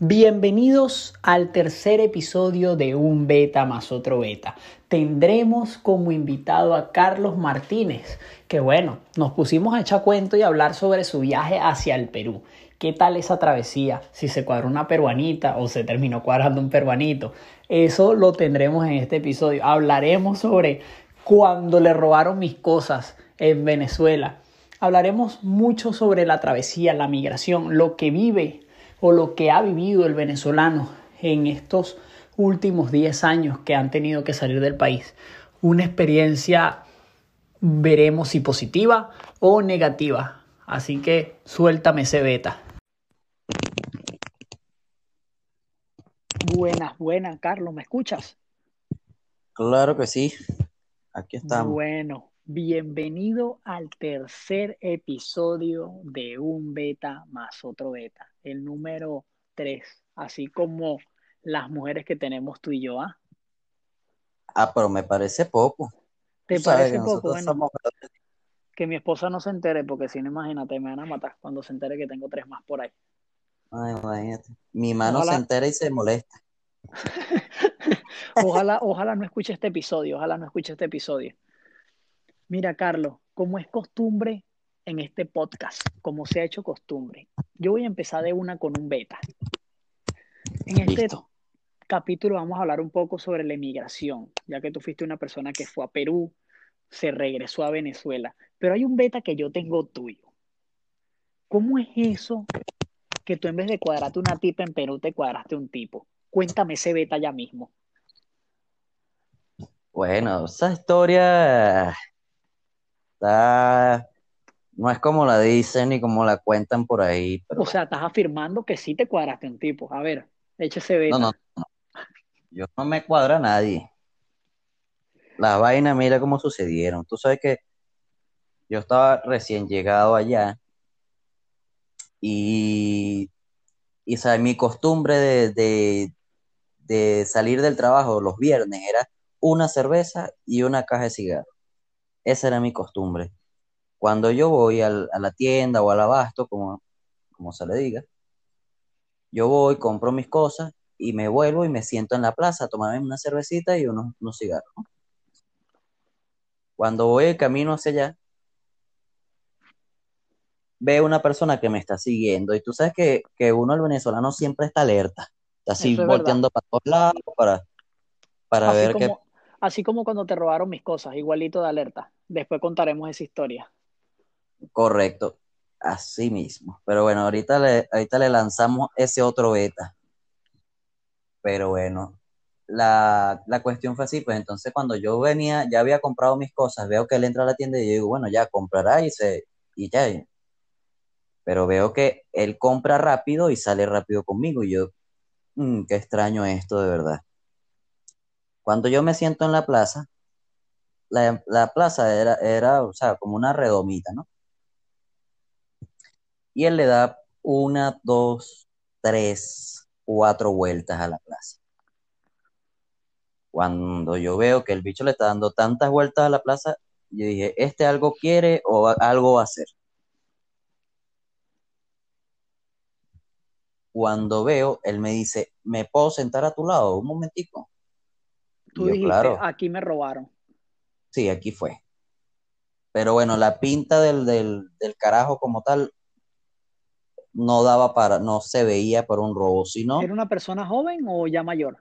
Bienvenidos al tercer episodio de Un Beta más otro Beta. Tendremos como invitado a Carlos Martínez, que bueno, nos pusimos a echar cuento y hablar sobre su viaje hacia el Perú. ¿Qué tal esa travesía? Si se cuadró una peruanita o se terminó cuadrando un peruanito. Eso lo tendremos en este episodio. Hablaremos sobre cuando le robaron mis cosas en Venezuela. Hablaremos mucho sobre la travesía, la migración, lo que vive o lo que ha vivido el venezolano en estos últimos 10 años que han tenido que salir del país. Una experiencia, veremos si positiva o negativa. Así que suéltame ese beta. Buenas, buenas, Carlos, ¿me escuchas? Claro que sí. Aquí estamos. Bueno, bienvenido al tercer episodio de un beta más otro beta, el número 3, así como las mujeres que tenemos tú y yo, ¿ah? Ah, pero me parece poco. ¿Te parece que poco? Bueno, somos- que mi esposa no se entere, porque si no, imagínate, me van a matar cuando se entere que tengo tres más por ahí. Ay, imagínate. Mi mano Ojalá. se entera y se molesta. Ojalá, ojalá no escuche este episodio, ojalá no escuche este episodio. Mira, Carlos, como es costumbre en este podcast, como se ha hecho costumbre, yo voy a empezar de una con un beta. En este Listo. capítulo vamos a hablar un poco sobre la emigración, ya que tú fuiste una persona que fue a Perú, se regresó a Venezuela, pero hay un beta que yo tengo tuyo. ¿Cómo es eso que tú en vez de cuadrarte una tipa en Perú te cuadraste un tipo? Cuéntame ese beta ya mismo. Bueno, esa historia está... No es como la dicen ni como la cuentan por ahí, pero O sea, estás afirmando que sí te cuadraste un tipo. A ver, echa ese beta. no, no, no. Yo no me cuadra a nadie. Las vainas, mira cómo sucedieron. Tú sabes que yo estaba recién llegado allá y, y ¿sabes? mi costumbre de, de, de salir del trabajo los viernes era una cerveza y una caja de cigarros. Esa era mi costumbre. Cuando yo voy al- a la tienda o al abasto, como, como se le diga, yo voy, compro mis cosas y me vuelvo y me siento en la plaza a tomarme una cervecita y unos, unos cigarros. ¿no? Cuando voy de camino hacia allá, veo una persona que me está siguiendo y tú sabes que, que uno, el venezolano, siempre está alerta, está así verdad. volteando para todos lados para, para Así ver qué... como, así como cuando te robaron mis cosas, igualito de alerta. Después contaremos esa historia. Correcto, así mismo. Pero bueno, ahorita le, ahorita le lanzamos ese otro beta. Pero bueno, la, la cuestión fue así, pues entonces cuando yo venía, ya había comprado mis cosas, veo que él entra a la tienda y yo digo, bueno, ya comprará y se, y ya. Pero veo que él compra rápido y sale rápido conmigo y yo, "Mm, qué extraño esto de verdad. Cuando yo me siento en la plaza, la, la plaza era, era, o sea, como una redomita, ¿no? Y él le da una, dos, tres, cuatro vueltas a la plaza. Cuando yo veo que el bicho le está dando tantas vueltas a la plaza, yo dije, ¿este algo quiere o algo va a hacer? Cuando veo, él me dice, ¿me puedo sentar a tu lado un momentico? Tú yo, dijiste, claro, aquí me robaron. sí, aquí fue. Pero bueno, la pinta del, del, del carajo como tal no daba para, no se veía para un robo, sino ¿Era una persona joven o ya mayor?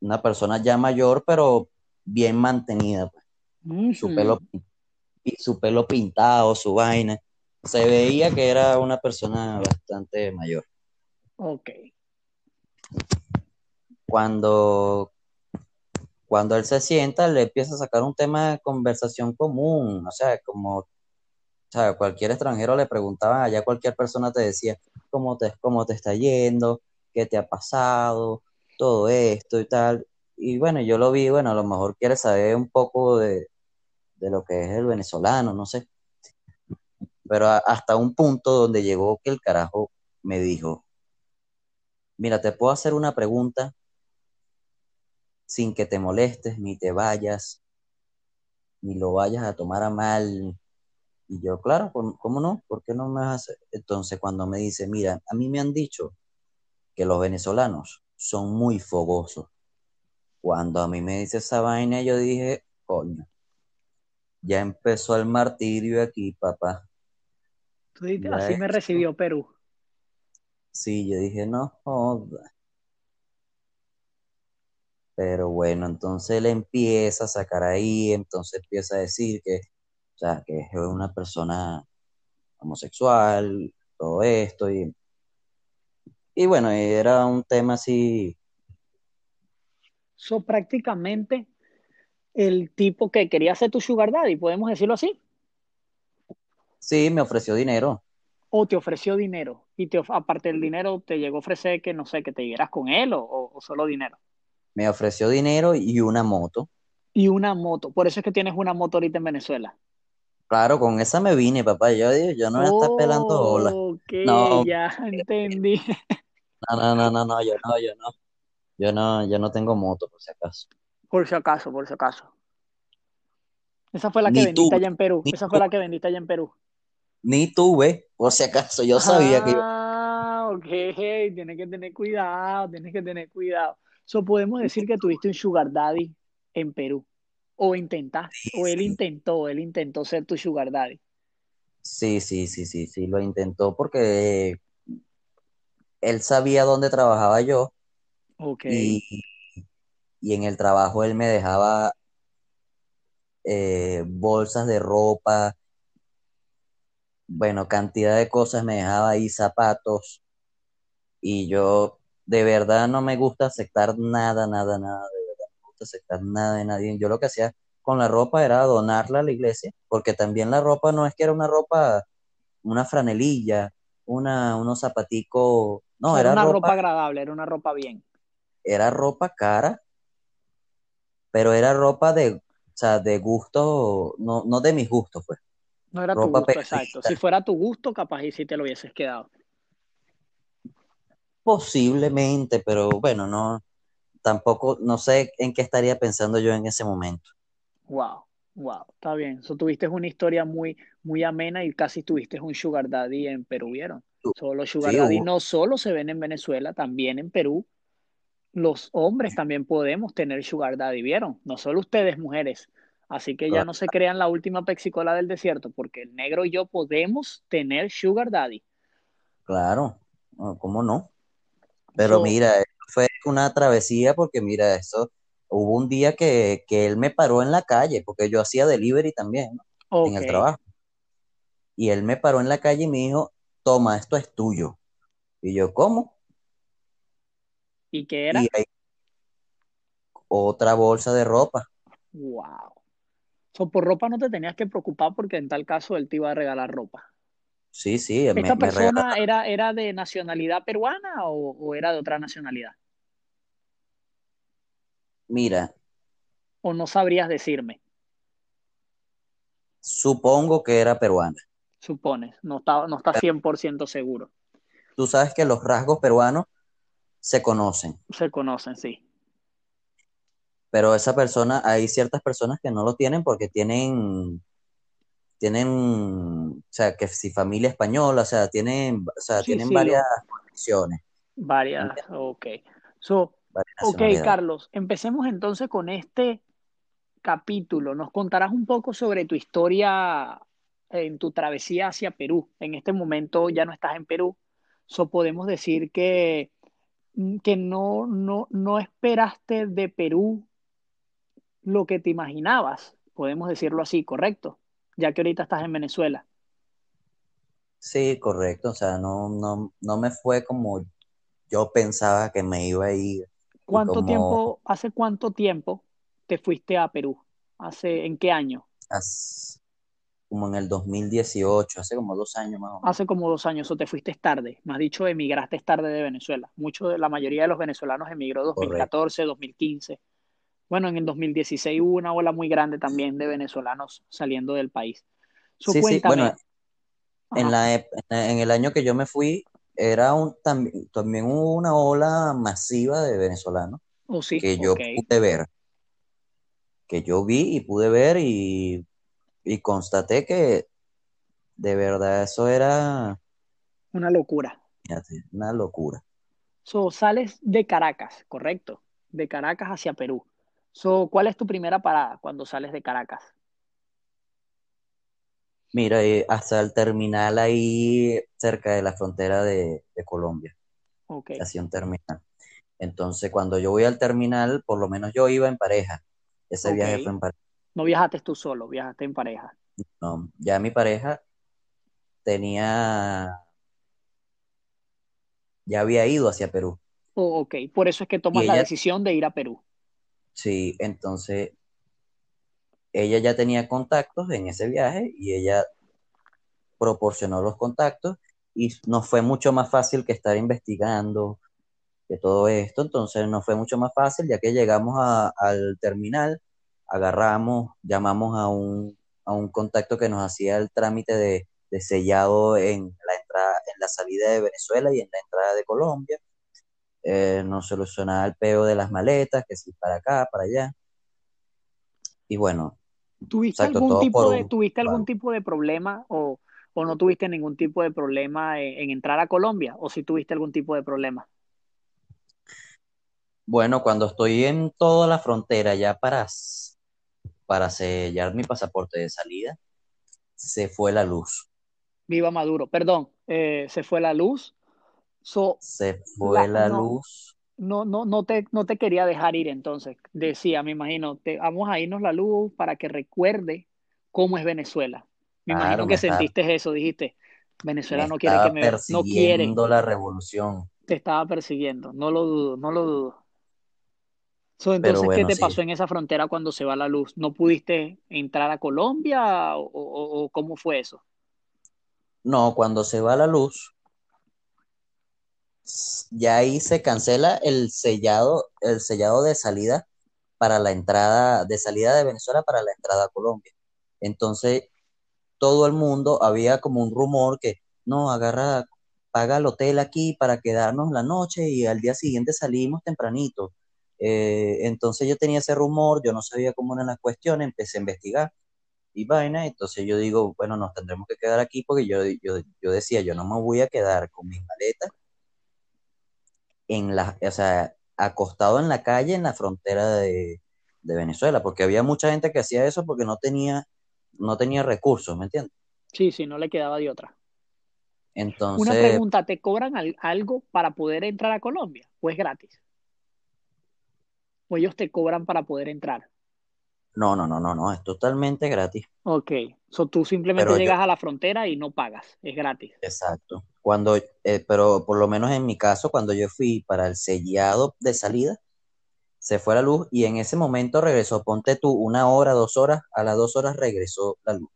una persona ya mayor, pero bien mantenida, pues. Su pelo, su pelo pintado, su vaina. Se veía que era una persona bastante mayor. Ok. Cuando, cuando él se sienta, le empieza a sacar un tema de conversación común. O sea, como, o cualquier extranjero le preguntaban, allá cualquier persona te decía, ¿cómo te, cómo te está yendo? ¿Qué te ha pasado? Todo esto y tal. Y bueno, yo lo vi, bueno, a lo mejor quiere saber un poco de, de lo que es el venezolano, no sé. Pero hasta un punto donde llegó que el carajo me dijo, mira, te puedo hacer una pregunta sin que te molestes, ni te vayas, ni lo vayas a tomar a mal. Y yo, claro, ¿cómo no? ¿Por qué no me hace? Entonces, cuando me dice, mira, a mí me han dicho que los venezolanos son muy fogosos. Cuando a mí me dice esa vaina, yo dije, coño, ya empezó el martirio aquí, papá. Tú así me recibió Perú. Sí, yo dije, no joda. Pero bueno, entonces él empieza a sacar ahí, entonces empieza a decir que, o sea, que es una persona homosexual, todo esto, y, y bueno, era un tema así. So, prácticamente el tipo que quería ser tu sugar daddy, podemos decirlo así. Sí, me ofreció dinero. O te ofreció dinero. Y te, aparte del dinero, te llegó a ofrecer que, no sé, que te dieras con él o, o solo dinero me ofreció dinero y una moto. Y una moto. Por eso es que tienes una moto ahorita en Venezuela. Claro, con esa me vine, papá. Yo, yo no voy a estar pelando olas. Ok, no. ya entendí. No, no, no, no, no, yo no, yo no. Yo no, yo no tengo moto, por si acaso. Por si acaso, por si acaso. Esa fue la que vendiste allá en Perú. Esa fue la que vendiste allá en Perú. Ni tuve, por si acaso. Yo sabía que iba. Ah, ok. Tienes que tener cuidado, tienes que tener cuidado. So, podemos decir que tuviste un sugar daddy en Perú. O intentaste, o él intentó, él intentó ser tu sugar daddy. Sí, sí, sí, sí, sí, lo intentó porque él sabía dónde trabajaba yo. Ok. Y, en el trabajo él me dejaba eh, bolsas de ropa, bueno, cantidad de cosas, me dejaba ahí zapatos. Y yo de verdad no me gusta aceptar nada, nada, nada, de verdad no me gusta aceptar nada de nadie. Yo lo que hacía con la ropa era donarla a la iglesia, porque también la ropa no es que era una ropa, una franelilla, una, unos zapaticos, no, era, una ropa, agradable, era una ropa bien. Era ropa cara, pero era ropa de, o sea, de gusto, no, no de mis gustos, pues. No era tu gusto, exacto. Si fuera tu gusto, capaz y si te lo hubieses quedado. Posiblemente, pero bueno, no, tampoco, no sé en qué estaría pensando yo en ese momento. Wow, wow, está bien. So, tuviste una historia muy, muy amena y casi tuviste un sugar daddy en Perú, ¿vieron? Solo sugar daddy no solo se ven en Venezuela, también en Perú. Los hombres también podemos tener sugar daddy, ¿vieron? No solo ustedes, mujeres. Así que ya no se crean la última pexicola del desierto, porque el negro y yo podemos tener sugar daddy. Claro, ¿cómo no? Pero mira, fue una travesía porque mira, eso, hubo un día que, él me paró en la calle, porque yo hacía delivery también, En el trabajo. Y él me paró en la calle y me dijo, toma, esto es tuyo. Y yo, ¿cómo? ¿Y qué era? otra bolsa de ropa. Wow. So, por ropa no te tenías que preocupar porque en tal caso él te iba a regalar ropa. Sí, sí. ¿Esta persona era, era de nacionalidad peruana o, era de otra nacionalidad? Mira. ¿O no sabrías decirme? Supongo que era peruana. Supones, no está, no está 100% seguro. Tú sabes que los rasgos peruanos se conocen. Se conocen, sí. Pero esa persona, hay ciertas personas que no lo tienen porque tienen tienen, o sea, que si familia española, o sea, tienen, o sea, tienen varias conexiones. Varias, ok. So, ok, Carlos, empecemos entonces con este capítulo. Nos contarás un poco sobre tu historia en tu travesía hacia Perú. En este momento ya no estás en Perú. So, podemos decir que, que no, no, no esperaste de Perú lo que te imaginabas. Podemos decirlo así, ¿correcto? Ya que ahorita estás en Venezuela. Sí, correcto, o sea, no, no, no me fue como yo pensaba que me iba a ir. ¿Cuánto tiempo, hace cuánto tiempo te fuiste a Perú? ¿Hace, en qué año? como en el 2018, hace como dos años más o menos. Hace como dos años, o te fuiste tarde. Me has dicho, emigraste tarde de Venezuela. Mucho, la mayoría de los venezolanos emigró 2014, 2015. Bueno, en el 2016 hubo una ola muy grande también de venezolanos saliendo del país. sí, sí, bueno, en, la, en el año que yo me fui, era un, también, también hubo una ola masiva de venezolanos oh, sí? que yo pude ver. Que yo vi y pude ver y, y constaté que de verdad, eso era Una locura. una locura. So, sales de Caracas, correcto, de Caracas hacia Perú. So, ¿cuál es tu primera parada cuando sales de Caracas? Mira, eh, hasta el terminal ahí cerca de la frontera de, de Colombia, Ok, hacia un terminal. Entonces, cuando yo voy al terminal, por lo menos yo iba en pareja. Ese viaje fue en pareja. No viajaste tú solo, viajaste en pareja. No, ya mi pareja tenía, ya había ido hacia Perú. Oh, ok, por eso es que tomas la decisión de ir a Perú. Sí, entonces ella ya tenía contactos en ese viaje y ella proporcionó los contactos y nos fue mucho más fácil que estar investigando de todo esto. Entonces nos fue mucho más fácil ya que llegamos a- al terminal, agarramos, llamamos a un, a un contacto que nos hacía el trámite de, de sellado en la entrada, en la salida de Venezuela y en la entrada de Colombia. Eh, nos solucionaba el peo de las maletas, que si para acá, para allá. Y bueno, ¿Tuviste exacto, algún tipo por de, tuviste algún tipo de problema o, o no tuviste ningún tipo de problema en, en entrar a Colombia? ¿O si tuviste algún tipo de problema? Bueno, cuando estoy en toda la frontera ya para, para sellar mi pasaporte de salida, se fue la luz. Viva Maduro. Perdón, eh, se fue la luz. So, Se fue la no, luz. no, no, no te, no te quería dejar ir entonces. Decía, me imagino, te, vamos a irnos la luz para que recuerde cómo es Venezuela. Me imagino que me sentiste eso, dijiste, Venezuela no quiere que me, no quieren, persiguiendo la revolución. te estaba persiguiendo. No lo dudo, no lo dudo. So, entonces, ¿qué te sí. pasó en esa frontera cuando se va la luz? ¿No pudiste entrar a Colombia o, o- o cómo fue eso? No, cuando se va la luz, ya ahí se cancela el sellado, el sellado de salida para la entrada, de salida de Venezuela para la entrada a Colombia. Entonces, todo el mundo, había como un rumor que, no, agarra, paga el hotel aquí para quedarnos la noche y al día siguiente salimos tempranito. Eh, entonces yo tenía ese rumor, yo no sabía cómo eran las cuestiones, empecé a investigar y vaina, entonces yo digo, bueno, nos tendremos que quedar aquí porque yo, yo, yo decía, yo no me voy a quedar con mis maletas en la, o sea, acostado en la calle en la frontera de, de Venezuela, porque había mucha gente que hacía eso porque no tenía, no tenía recursos, ¿me entiendes? Sí, sí, no le quedaba de otra. Una Entonces, pregunta, ¿te cobran al- algo para poder entrar a Colombia? ¿O es gratis? ¿O ellos te cobran para poder entrar? no, no, no, no, no, es totalmente gratis. Ok, so tú simplemente Pero yo, llegas a la frontera y no pagas, es gratis. exacto. Cuando, eh, pero por lo menos en mi caso, cuando yo fui para el sellado de salida, se fue la luz y en ese momento regresó, ponte tú, una hora, dos horas, a las dos horas regresó la luz.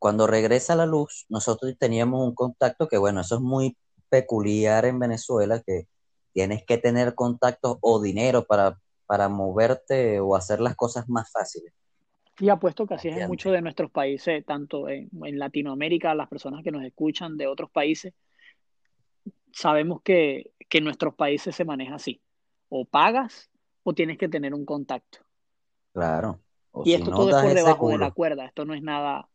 Cuando regresa la luz, nosotros teníamos un contacto que, bueno, eso es muy peculiar en Venezuela, que tienes que tener contactos o dinero para, para moverte o hacer las cosas más fáciles, Y apuesto que así es en muchos de nuestros países, tanto en, en Latinoamérica, las personas que nos escuchan de otros países, sabemos que, que en nuestros países se maneja así. O pagas o tienes que tener un contacto. Claro. O Y si esto no, todo es por debajo de la cuerda, esto no es nada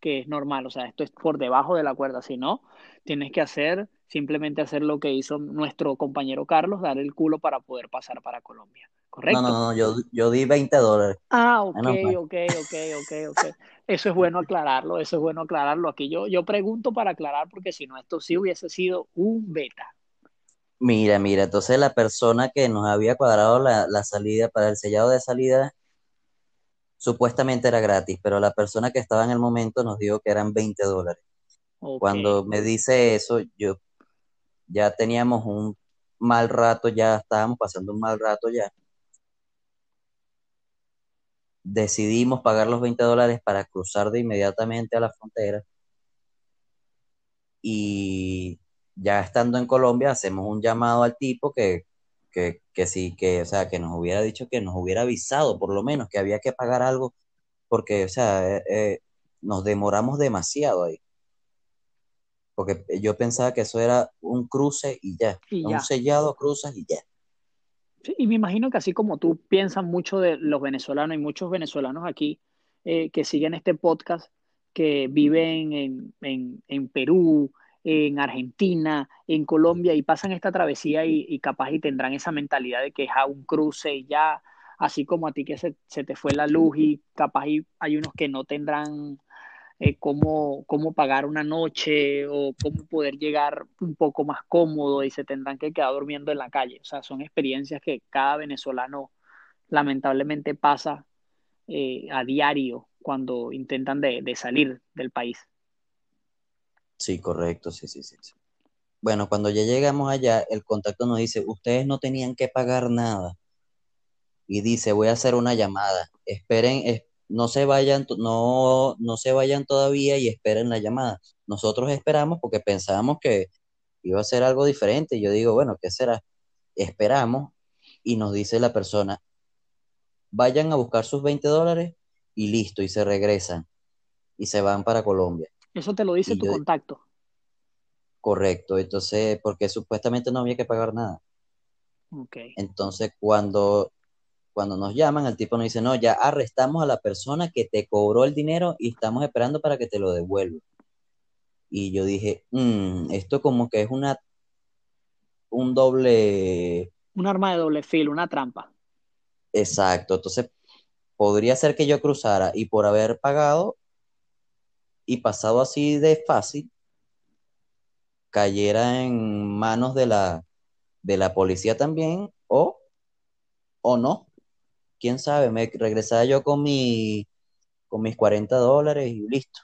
que es normal, o sea, esto es por debajo de la cuerda, si no, tienes que hacer, simplemente hacer lo que hizo nuestro compañero Carlos, dar el culo para poder pasar para Colombia, No, no, no, yo, yo di 20 dólares. Ah, ok, Menos ok, ok, ok, ok. Eso es bueno aclararlo, eso es bueno aclararlo. Aquí yo, yo pregunto para aclarar porque si no, esto sí hubiese sido un beta. Mira, mira, entonces la persona que nos había cuadrado la, la salida para el sellado de salida supuestamente era gratis, pero la persona que estaba en el momento nos dijo que eran 20 dólares. Cuando me dice eso, yo ya teníamos un mal rato, ya estábamos pasando un mal rato ya. Decidimos pagar los 20 dólares para cruzar de inmediatamente a la frontera y ya estando en Colombia hacemos un llamado al tipo que, que, que sí, que, o sea, que nos hubiera dicho que nos hubiera avisado por lo menos que había que pagar algo porque, o sea, eh, eh, nos demoramos demasiado ahí. Porque yo pensaba que eso era un cruce y ya, y un sellado, cruzas y ya. Sí, y me imagino que así como tú piensas mucho de los venezolanos y muchos venezolanos aquí eh, que siguen este podcast, que viven en, en, en Perú, en Argentina, en Colombia y pasan esta travesía y, capaz y tendrán esa mentalidad de que es a un cruce y ya, así como a ti que se, se te fue la luz y capaz y hay unos que no tendrán eh, cómo, cómo pagar una noche o cómo poder llegar un poco más cómodo y se tendrán que quedar durmiendo en la calle. O sea, son experiencias que cada venezolano lamentablemente pasa eh, a diario cuando intentan de, de salir del país. Sí, correcto, sí, sí, sí, Bueno, cuando ya llegamos allá, el contacto nos dice, ustedes no tenían que pagar nada. Y dice, voy a hacer una llamada. Esperen, no se vayan, no, no se vayan todavía y esperen la llamada. Nosotros esperamos porque pensábamos que iba a ser algo diferente. Yo digo, bueno, ¿qué será? Esperamos y nos dice la persona, vayan a buscar sus 20 dólares y listo, y se regresan y se van para Colombia. Eso te lo dice tu contacto. Correcto, entonces, porque supuestamente no había que pagar nada. Okay. Entonces, cuando, cuando nos llaman, el tipo nos dice, no, ya arrestamos a la persona que te cobró el dinero y estamos esperando para que te lo devuelva. Y yo dije, mm, esto como que es una, un doble... Un arma de doble filo, una trampa. Exacto, entonces podría ser que yo cruzara y por haber pagado y pasado así de fácil, cayera en manos de la, de la policía también, o, o no. Quién sabe, me regresaba yo con, mi, con mis 40 dólares y listo.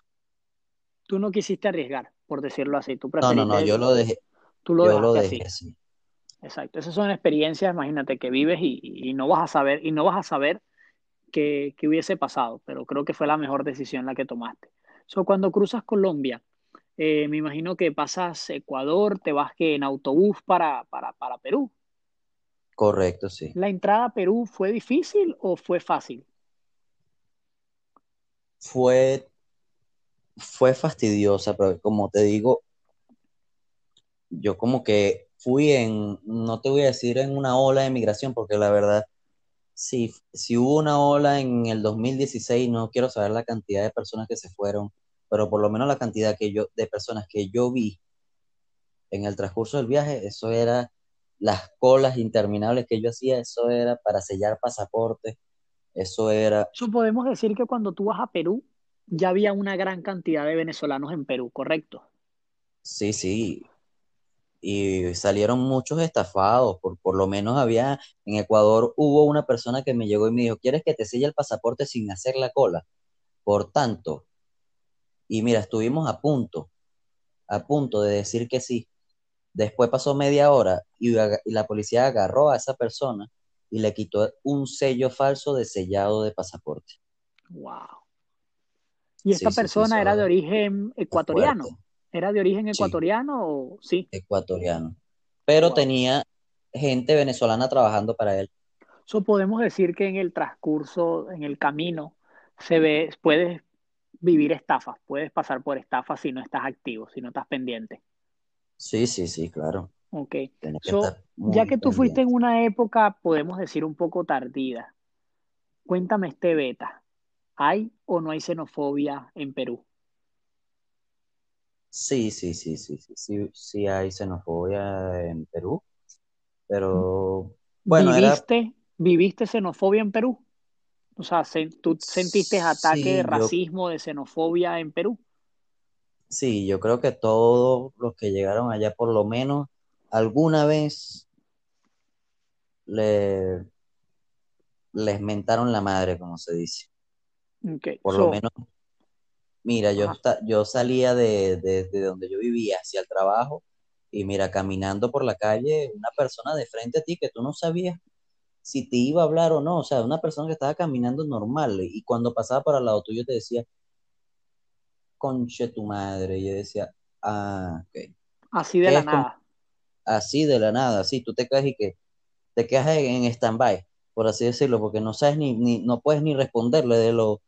Tú no quisiste arriesgar, por decirlo así. Tú no, no, no, yo lo dejé. Tú lo, yo lo dejé así. Exacto, esas son experiencias, imagínate, que vives y, no vas a saber, y no vas a saber qué, qué hubiese pasado, pero creo que fue la mejor decisión la que tomaste. So, cuando cruzas Colombia, eh, me imagino que pasas Ecuador, te vas que en autobús para, para, para Perú. Correcto, sí. ¿La entrada a Perú fue difícil o fue fácil? Fue, fue fastidiosa, pero como te digo, yo como que fui en, no te voy a decir en una ola de migración, porque la verdad si, si hubo una ola en el 2016, no quiero saber la cantidad de personas que se fueron, pero por lo menos la cantidad que yo, de personas que yo vi en el transcurso del viaje, eso era las colas interminables que yo hacía, eso era para sellar pasaportes, eso era... Eso podemos decir que cuando tú vas a Perú, ya había una gran cantidad de venezolanos en Perú, ¿correcto? Sí, sí, y salieron muchos estafados, por, por lo menos había, en Ecuador hubo una persona que me llegó y me dijo, ¿quieres que te selle el pasaporte sin hacer la cola? Por tanto, y mira, estuvimos a punto, a punto de decir que sí. Después pasó media hora y, la policía agarró a esa persona y le quitó un sello falso de sellado de pasaporte. Wow. ¿Y esta persona era de origen ecuatoriano? ¿Era de origen ecuatoriano o sí? Ecuatoriano. Pero tenía gente venezolana trabajando para él. So, podemos decir que en el transcurso, en el camino, se ve, puedes vivir estafas, puedes pasar por estafas si no estás activo, si no estás pendiente. Sí, sí, sí, claro. Ok. ya que tú fuiste en una época, podemos decir, un poco tardía, cuéntame este beta. ¿Hay o no hay xenofobia en Perú? Sí, sí, sí, sí, sí, sí, sí hay xenofobia en Perú, pero bueno, ¿Viviste, ¿viviste xenofobia en Perú? O sea, ¿tú sentiste ataque de racismo, de xenofobia en Perú? Sí, yo creo que todos los que llegaron allá, por lo menos alguna vez, le, les mentaron la madre, como se dice. Okay. Por lo menos Mira, yo, yo salía de, donde yo vivía hacia el trabajo y mira, caminando por la calle, una persona de frente a ti que tú no sabías si te iba a hablar o no, o sea, una persona que estaba caminando normal y cuando pasaba por al lado tuyo te decía, conche tu madre, y yo decía, ah, ok. Así de la nada. Así de la nada, sí, tú te quedas y que te quedas en stand-by, por así decirlo, porque no sabes ni, ni, no puedes ni responderle de lo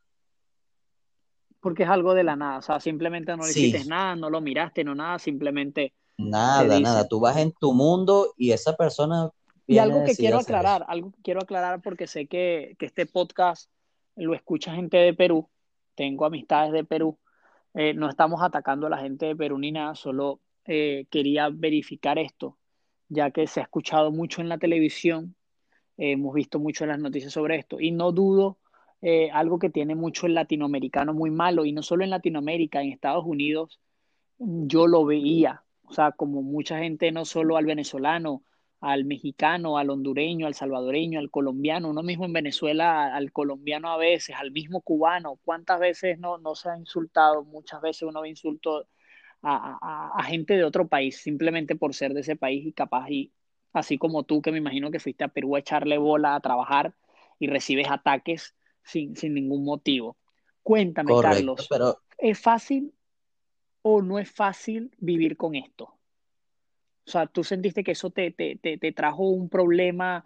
porque es algo de la nada, o sea, simplemente no le hiciste nada, no lo miraste, no nada, simplemente... Nada, nada, tú vas en tu mundo y esa persona... Y algo que quiero aclarar, algo que quiero aclarar porque sé que, que este podcast lo escucha gente de Perú, tengo amistades de Perú, Eh, no estamos atacando a la gente de solo eh, quería verificar esto, ya que se ha escuchado mucho en la televisión, eh, hemos visto mucho en las noticias sobre esto, y no dudo algo que tiene mucho el latinoamericano muy malo, y no solo en Latinoamérica, en Estados Unidos, yo lo veía, o sea, como mucha gente, no solo al venezolano, al mexicano, al hondureño, al salvadoreño, al colombiano, uno mismo en Venezuela, al colombiano a veces, al mismo cubano, ¿cuántas veces no, no se ha insultado? Muchas veces uno ve insultos a, a, a, gente de otro país simplemente por ser de ese país y capaz y así como tú que me imagino que fuiste a Perú a echarle bola a trabajar y recibes ataques sin, sin ningún motivo. Cuéntame, Correcto, Carlos, pero ¿es fácil o no es fácil vivir con esto? O sea, ¿tú sentiste que eso te, te, te, te trajo un problema,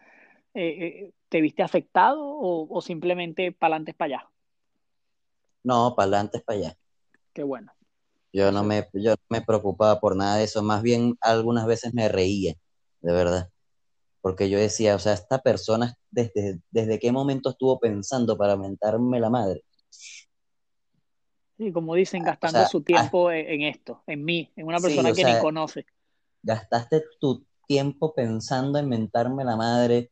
eh, eh, te viste afectado o, o simplemente para adelante para allá? no, para adelante, para allá. Qué bueno. Yo no me, yo no me preocupaba por nada de eso, más bien algunas veces me reía, de verdad, porque yo decía, o sea, esta persona, ¿desde, desde qué momento estuvo pensando para mentarme la madre? sí, como dicen, O gastando sea, su ah, tiempo en, en esto, en mí, en una persona que ni conoce. Gastaste tu tiempo pensando en mentarme la madre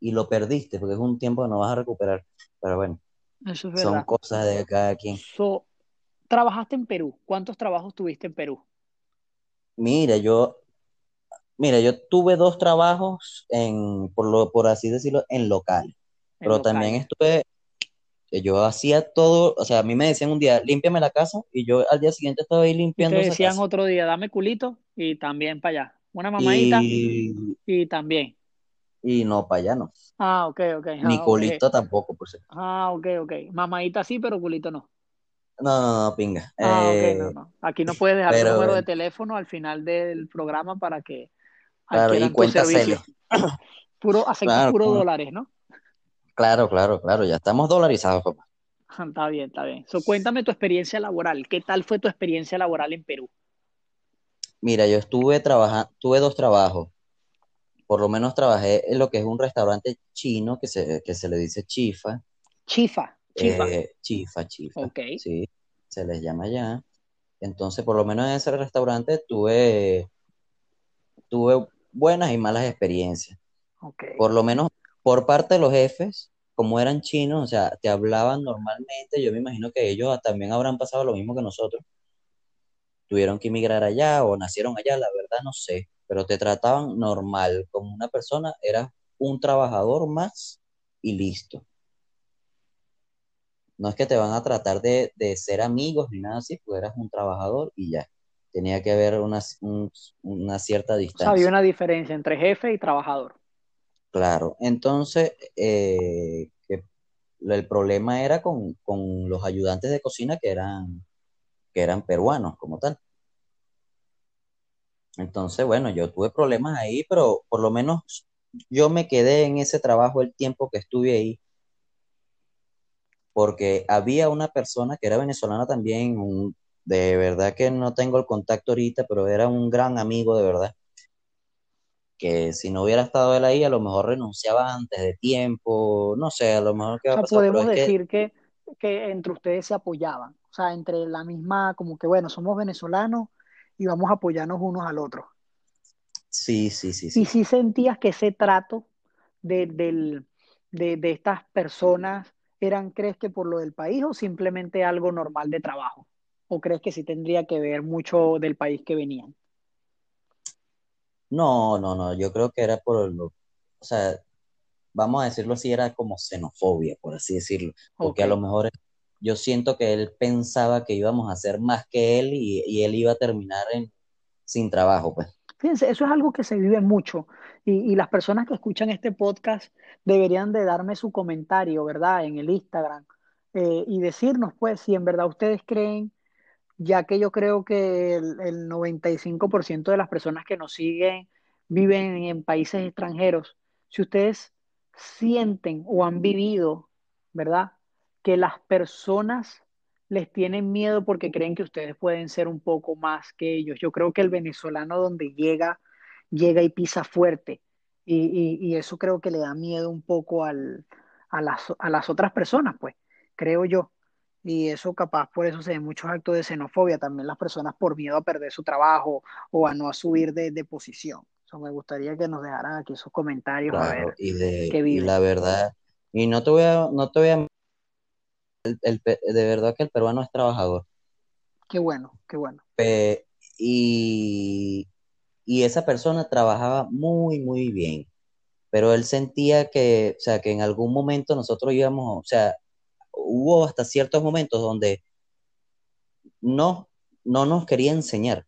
y lo perdiste, porque es un tiempo que no vas a recuperar. Pero bueno, Eso es son cosas de cada quien. So, trabajaste en Perú. ¿Cuántos trabajos tuviste en Perú? Mira, yo, mira, yo tuve dos trabajos en, por lo, por así decirlo, en locales, En pero también estuve, yo hacía todo, o sea, a mí me decían un día, límpiame la casa, y yo al día siguiente estaba ahí Y te limpiando esa decían casa. otro día, dame culito y también para allá. Una mamadita Y, y también. y no, para allá no, Ah, ok, ok. ni Ah, ok. Eh, colito tampoco, por cierto. Ah, ok, ok. Mamadita sí, pero culito no. No, no, no, pinga. Ah, ok, no, Eh, no. Aquí no puedes dejar tu pero número de teléfono al final del programa para que claro, y tu cuenta. Puro, aceptas Claro, puro dólares, ¿no? Claro, claro, claro, ya estamos dolarizados, papá. Está bien, está bien. So, cuéntame tu experiencia laboral. ¿Qué tal fue tu experiencia laboral en Perú? Mira, yo estuve trabajando, tuve dos trabajos. Por lo menos trabajé en lo que es un restaurante chino que se, que se le dice chifa. Chifa, chifa. Eh, chifa, chifa, Ok, sí, se les llama allá. Entonces, por lo menos en ese restaurante tuve, tuve buenas y malas experiencias. ok. Por lo menos por parte de los jefes, como eran chinos, o sea, te hablaban normalmente. Yo me imagino que ellos también habrán pasado lo mismo que nosotros. Tuvieron que emigrar allá o nacieron allá, la verdad no sé, pero te trataban normal, como una persona, eras un trabajador más y listo. No es que te van a tratar de, de ser amigos ni nada así, porque eras un trabajador y ya. Tenía que haber una, un- una cierta O sea, había distancia. una diferencia entre jefe y trabajador. Claro, entonces eh, el problema era con, con los ayudantes de cocina que eran, que eran peruanos como tal. Entonces, bueno, yo tuve problemas ahí, pero por lo menos yo me quedé en ese trabajo el tiempo que estuve ahí, porque había una persona que era venezolana también, de verdad que no tengo el contacto ahorita, pero era un gran amigo de verdad, que si no hubiera estado él ahí, a lo mejor renunciaba antes de tiempo, no sé, a lo mejor qué O a sea, pasar, podemos que decir que, que entre ustedes se apoyaban. O sea, entre la misma, como que bueno, somos venezolanos y vamos a apoyarnos unos al otro. sí, sí, sí, Y sí. si sentías que ese trato de, del- de, de estas personas eran, ¿crees que por lo del país o simplemente algo normal de trabajo? ¿O crees que sí tendría que ver mucho del país que venían? No, no, no, yo creo que era por lo, o sea, vamos a decirlo así, era como xenofobia, por así decirlo, porque a lo mejor yo siento que él pensaba que íbamos a hacer más que él y, y él iba a terminar en, sin trabajo, pues. Fíjense, eso es algo que se vive mucho y, y las personas que escuchan este podcast deberían de darme su comentario, ¿verdad? En el Instagram eh, y decirnos, pues, si en verdad ustedes creen, ya que yo creo que el, el 95% de las personas que nos siguen viven en países extranjeros, si ustedes sienten o han vivido, ¿verdad? Que las personas les tienen miedo porque creen que ustedes pueden ser un poco más que ellos. Yo creo que el venezolano donde llega, llega y pisa fuerte. Y, y- y eso creo que le da miedo un poco al, a las, a las otras personas, pues, creo yo. Y eso capaz, por eso se ven muchos actos de xenofobia, también las personas por miedo a perder su trabajo o a no subir de, de posición. So, me gustaría que nos dejaran aquí sus comentarios a Claro, ver y de, qué y viven. la verdad, y no te voy a, no te voy a, el- el de verdad que el peruano es trabajador. Qué bueno, qué bueno. Pe- y, y esa persona trabajaba muy, muy bien. Pero él sentía que, o sea, que en algún momento nosotros íbamos, o sea, hubo hasta ciertos momentos donde no, no nos quería enseñar,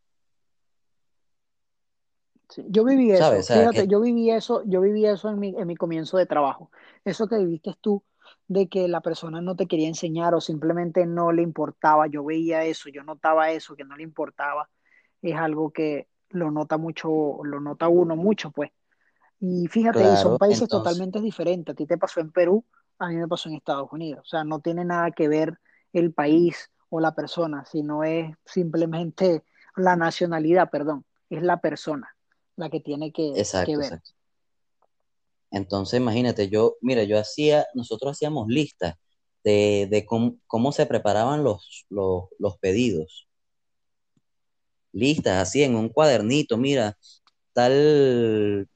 Sí, yo viví ¿sabes? eso, O sea, fíjate, que yo viví eso, yo viví eso en mi, en mi comienzo de trabajo. Eso que viviste tú, de que la persona no te quería enseñar o simplemente no le importaba, yo veía eso, yo notaba eso, que no le importaba, es algo que lo nota mucho, lo nota uno mucho, pues. Y fíjate, y son claro, países entonces, totalmente diferentes. A ti te pasó en Perú, a mí me pasó en Estados Unidos. O sea, no tiene nada que ver el país o la persona, sino es simplemente la nacionalidad, perdón, es la persona la que tiene que, que exacto, ver. exacto. Entonces, imagínate, yo, mira, yo hacía, nosotros hacíamos listas de, de cómo, cómo se preparaban los, los, los pedidos. Listas así en un cuadernito, mira, tal,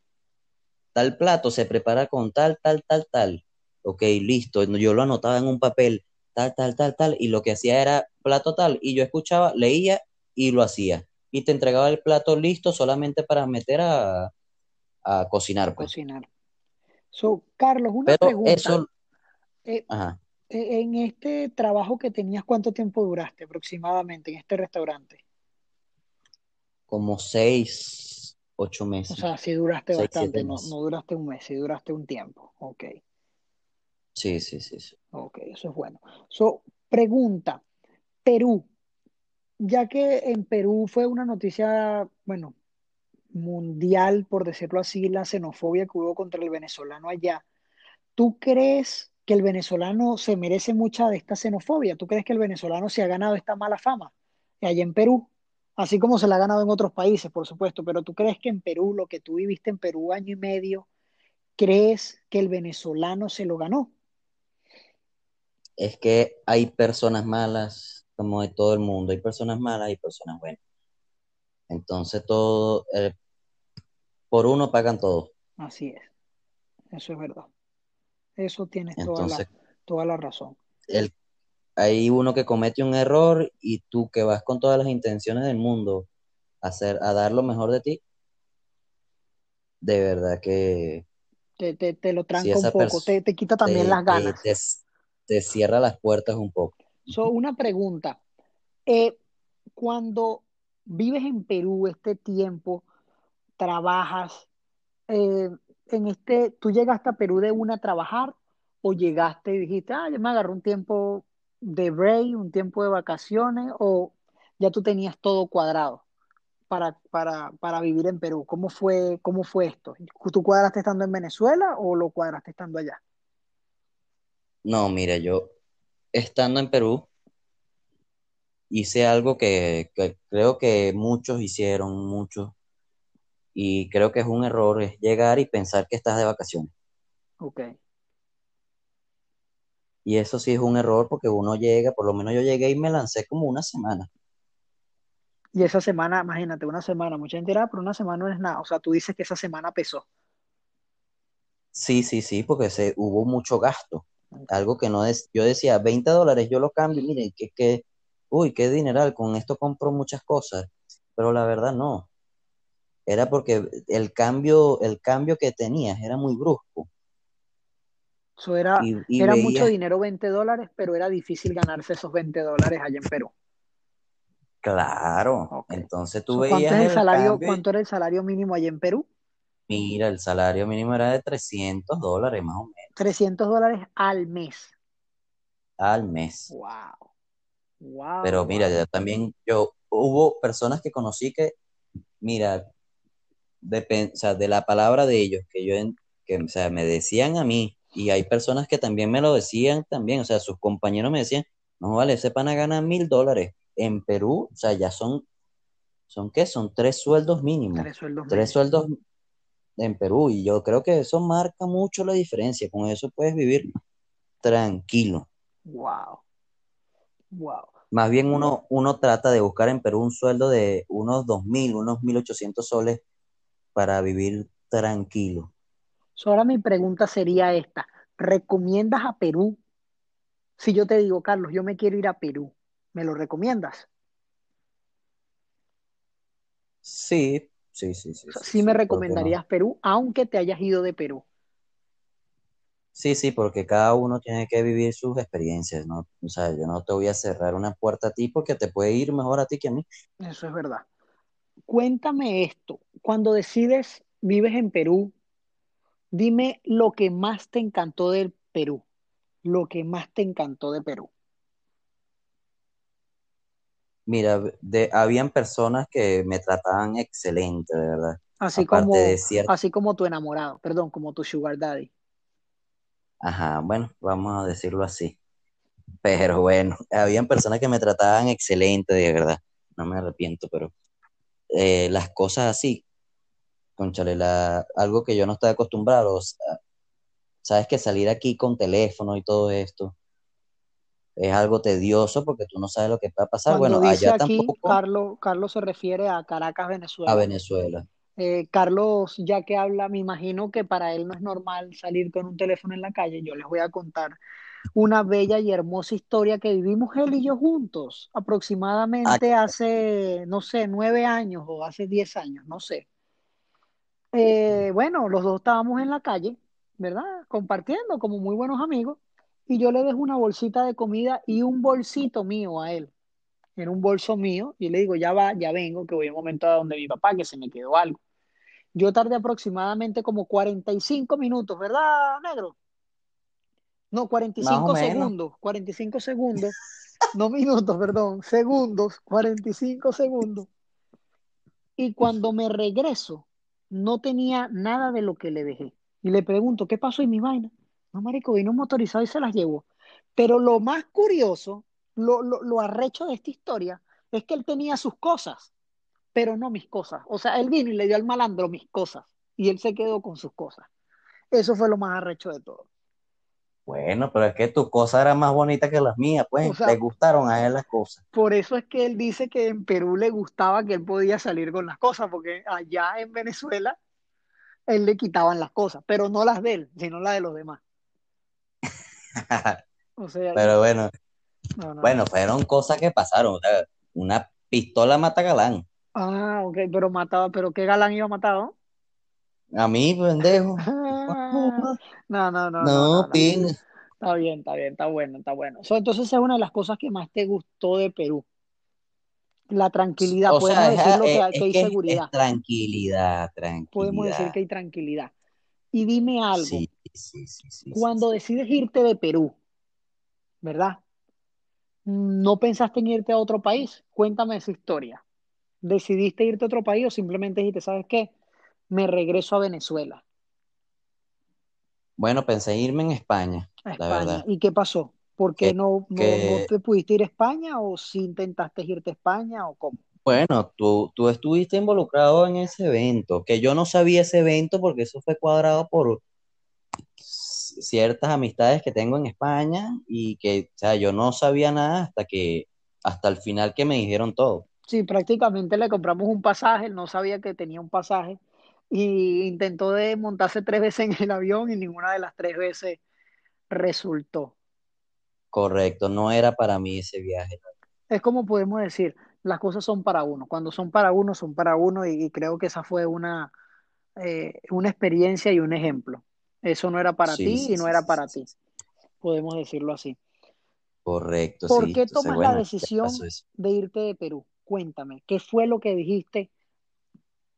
tal plato se prepara con tal, tal, tal, tal. Ok, listo. Yo lo anotaba en un papel, tal, tal, tal, tal, y lo que hacía era plato tal, y yo escuchaba, leía y lo hacía. Y te entregaba el plato listo solamente para meter a, a a cocinar, pues. cocinar. So, Carlos, una Pero pregunta. eso, Eh, ajá, eh, en este trabajo que tenías, ¿cuánto tiempo duraste aproximadamente en este restaurante? como seis, ocho O meses, sea, sí duraste seis, bastante, no, no duraste un mes, sí duraste un tiempo. Ok, Sí, sí, sí, sí. ok, eso es bueno. So, pregunta, Perú, ya que en Perú fue una noticia, bueno, mundial, por decirlo así, la xenofobia que hubo contra el venezolano allá. ¿Tú crees que el venezolano se merece mucha de esta xenofobia? ¿Tú crees que el venezolano se ha ganado esta mala fama allá en Perú? Así como se la ha ganado en otros países, por supuesto, pero ¿tú crees que en Perú, lo que tú viviste en Perú año y medio, crees que el venezolano se lo ganó? Es que hay personas malas, como de todo el mundo, hay personas malas y personas buenas. Entonces todo, eh, por uno pagan todo. Así es, eso es verdad. Eso tienes toda la, toda la razón. el, hay uno que comete un error y tú que vas con todas las intenciones del mundo a hacer, a dar lo mejor de ti, de verdad que Te, te, te lo si tranca un poco, te, te quita también las ganas. Te, cierra las puertas un poco. So, una pregunta. Eh, cuando vives en Perú este tiempo, trabajas, eh, en este, ¿tú llegaste a Perú de una a trabajar o llegaste y dijiste, ah, yo me agarré un tiempo de break, un tiempo de vacaciones o ya tú tenías todo cuadrado para, para, para vivir en Perú? ¿Cómo fue, cómo fue esto? ¿Tú cuadraste estando en Venezuela o lo cuadraste estando allá? No, mira, yo estando en Perú hice algo que, que creo que muchos hicieron, muchos, y creo que es un error, es llegar y pensar que estás de vacaciones. Ok. Y eso sí es un error porque uno llega, por lo menos yo llegué y me lancé como una semana. Y esa semana, imagínate, una semana, mucha gente dirá, pero una semana no es nada. O sea, tú dices que esa semana pesó. Sí, sí, sí, porque se, hubo mucho gasto. Algo que no es, yo decía, 20 dólares, yo lo cambio, miren, que, que, uy, qué dineral, con esto compro muchas cosas, pero la verdad no, era porque el cambio, el cambio que tenías era muy brusco Eso era, y, y era mucho dinero, 20 dólares, pero era difícil ganarse esos 20 dólares allá en Perú. claro, entonces tú ¿cuánto es veías el el salario, cambio cuánto era el salario mínimo allá en Perú? mira, el salario mínimo era de 300 dólares más o menos 300 dólares al mes. al mes. Wow, wow, Pero mira, wow. ya también yo, hubo personas que conocí que, mira, o sea, de la palabra de ellos, que yo, que, o sea, me decían a mí, y hay personas que también me lo decían también, o sea, sus compañeros me decían, no vale, ese pana gana mil dólares. En Perú, o sea, ya son, ¿son qué? Son tres sueldos mínimos, Tres sueldos tres mínimos. sueldos en Perú, y yo creo que eso marca mucho la diferencia, con eso puedes vivir tranquilo. Wow. Wow. Más bien uno, uno trata de buscar en Perú un sueldo de unos 2.000, unos 1.800 soles para vivir tranquilo. So, ahora mi pregunta sería esta. ¿Recomiendas a Perú? Si yo te digo, Carlos, yo me quiero ir a Perú, ¿me lo recomiendas? Sí, sí, sí, sí. O sea, sí, sí me recomendarías Perú, aunque te hayas ido de Perú. Sí, sí, porque cada uno tiene que vivir sus experiencias, ¿no? O sea, yo no te voy a cerrar una puerta a ti porque te puede ir mejor a ti que a mí. Eso es verdad. Cuéntame esto. Cuando decides, vives en Perú, dime lo que más te encantó del Perú. Lo que más te encantó de Perú. Mira, de, habían personas que me trataban excelente, de verdad. Así Aparte de como, cierto, así como tu enamorado, perdón, como tu sugar daddy. ajá, bueno, vamos a decirlo así. Pero bueno, habían personas que me trataban excelente, de verdad. No me arrepiento, pero eh, las cosas así, cónchale, la, algo que yo no estaba acostumbrado, o sea, sabes que salir aquí con teléfono y todo esto es algo tedioso porque tú no sabes lo que va a pasar. Cuando Bueno, dice allá aquí, tampoco Carlos, Carlos se refiere a Caracas, a Venezuela. Venezuela. Eh, Carlos, ya que habla, me imagino que para él no es normal salir con un teléfono en la calle. Yo les voy a contar una bella y hermosa historia que vivimos él y yo juntos, Ah, aproximadamente hace, no sé, nueve años o hace diez años, no sé. Eh, bueno, los dos estábamos en la calle, ¿verdad? Compartiendo como muy buenos amigos, y yo le dejo una bolsita de comida y un bolsito mío a él, en un bolso mío, y le digo, ya va, ya vengo, que voy un momento a donde mi papá, que se me quedó algo. Yo tardé aproximadamente como 45 minutos, ¿verdad, negro? No, cuarenta y más o cinco menos. segundos, 45 segundos, no minutos, perdón, segundos, 45 segundos. Y cuando me regreso, no tenía nada de lo que le dejé. Y le pregunto, ¿qué pasó en mi vaina? No, marico, vino un motorizado y se las llevó. Pero lo más curioso, lo, lo, lo arrecho de esta historia, es que él tenía sus cosas, pero no mis cosas. O sea, él vino y le dio al malandro mis cosas. Y él se quedó con sus cosas. Eso fue lo más arrecho de todo. Bueno, pero es que tus cosas eran más bonitas que las mías, O pues le sea, gustaron a él las cosas. por eso es que él dice que en Perú le gustaba que él podía salir con las cosas, porque allá en Venezuela él le quitaban las cosas, pero no las de él, sino las de los demás. O sea, Pero bueno, no, no, bueno, no. fueron cosas que pasaron. O sea, una pistola mata galán. Ah, ok, pero mataba, pero qué galán iba a matar, ¿no? A mí, pendejo. No, no, no, no, no, pin. Está bien, está bien, está bueno, está bueno. So, entonces esa es una de las cosas que más te gustó de Perú. La tranquilidad, O podemos sea, es, decirlo que es- hay, que es hay que es, es seguridad, tranquilidad, podemos decir tranquilidad. que hay tranquilidad. Y dime algo, Sí, sí, sí, sí, sí, cuando sí. decides irte de Perú, ¿verdad? ¿No pensaste en irte a otro país? Cuéntame esa historia. ¿Decidiste irte a otro país o simplemente dijiste, ¿sabes qué? Me regreso a Venezuela, Bueno, pensé en irme en España, a la España. verdad. ¿Y qué pasó? ¿Por qué Que, no, no, te pudiste ir a España o si intentaste irte a España o cómo? Bueno, tú, tú estuviste involucrado en ese evento, que yo no sabía ese evento porque eso fue cuadrado por ciertas amistades que tengo en España y que, o sea, yo no sabía nada hasta que, hasta el final que me dijeron todo. Sí, prácticamente le compramos un pasaje, él no sabía que tenía un pasaje y intentó de montarse tres veces en el avión y ninguna de las tres veces resultó. Correcto, no era para mí ese viaje. Es como podemos decir, las cosas son para uno. Cuando son para uno, son para uno y, y creo que esa fue una, eh, una experiencia y un ejemplo. Eso no era para Sí, ti sí, y no sí, era para ti, podemos decirlo así. Correcto, ¿Por qué tomas la bueno, decisión de irte de Perú? Cuéntame, ¿qué fue lo que dijiste?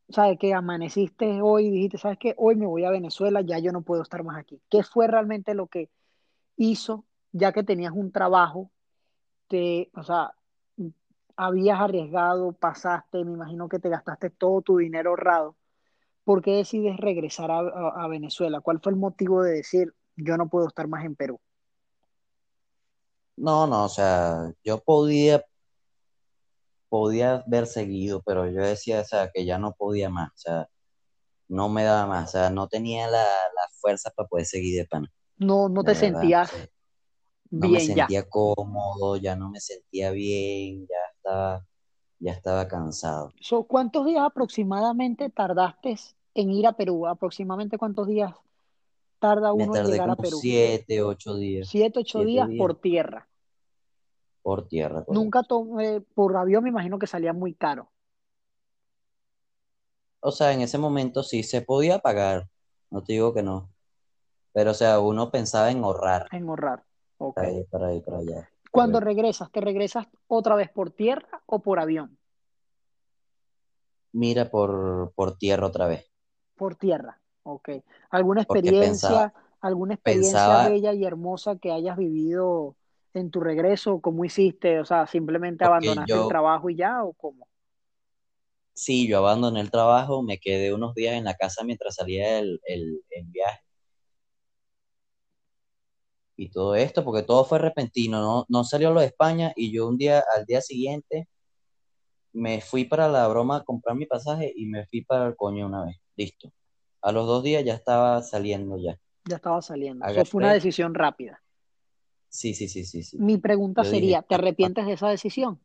¿Sabes? Que amaneciste hoy y dijiste, ¿sabes qué? Hoy me voy a Venezuela, ya yo no puedo estar más aquí. ¿Qué fue realmente lo que hizo, ya que tenías un trabajo, te, o sea, habías arriesgado, pasaste, me imagino que te gastaste todo tu dinero ahorrado? ¿Por qué decides regresar a, a- a Venezuela? ¿Cuál fue el motivo de decir, yo no puedo estar más en Perú? No, no, o sea, yo podía, podía haber seguido, pero yo decía, o sea, que ya no podía más, o sea, no me daba más, o sea, no tenía la, la fuerza para poder seguir de pana, No, no te verdad. sentías, no me Bien ya. sentía cómodo, ya no me sentía bien, ya estaba, ya estaba cansado. So, ¿cuántos días aproximadamente tardaste en ir a Perú? ¿Aproximadamente cuántos días tarda uno en llegar a Perú? siete, ocho días, Siete, ocho siete días días por tierra. por tierra, Nunca tomé, por avión me imagino que salía muy caro O sea, en ese momento sí se podía pagar, no te digo que no, pero o sea, uno pensaba en ahorrar en ahorrar. Ok. para ir para ahí, para allá, Cuando regresas, ¿te regresas otra vez por tierra o por avión? Mira por, por tierra otra vez, Por tierra. Ok. ¿Alguna pensaba, experiencia, alguna experiencia pensaba, bella y hermosa que hayas vivido en tu regreso? ¿Cómo hiciste? O sea, ¿simplemente porque abandonaste el trabajo y ya o cómo? sí, yo abandoné el trabajo, me quedé unos días en la casa mientras salía el, el, el viaje y todo esto, porque todo fue repentino, no, no salió lo de España y yo un día, al día siguiente, me fui para la broma a comprar mi pasaje y me fui para el coño una vez, listo. A los dos días ya estaba saliendo ya. Ya estaba saliendo. Eso fue una decisión rápida. sí, sí, sí, sí, sí. Mi pregunta Yo dije, sería, ¿te "Ah, ah". arrepientes de esa decisión?